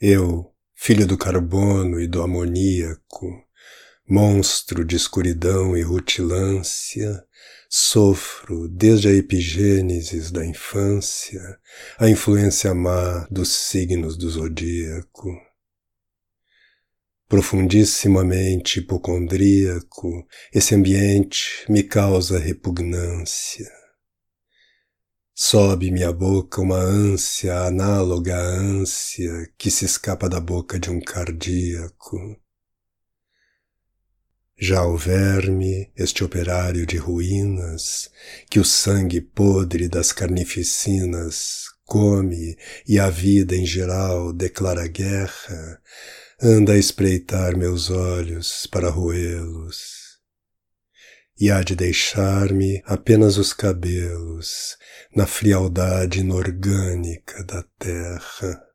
Eu, filho do carbono e do amoníaco, monstro de escuridão e rutilância, sofro desde a epigênesis da infância a influência má dos signos do zodíaco. Profundissimamente hipocondríaco, esse ambiente me causa repugnância. Sobe-me à boca uma ânsia análoga à ânsia que se escapa da boca de um cardíaco. Já o verme, este operário de ruínas, que o sangue podre das carnificinas come e a vida em geral declara guerra, anda a espreitar meus olhos para roê-los e há de deixar-me apenas os cabelos na frialdade inorgânica da terra.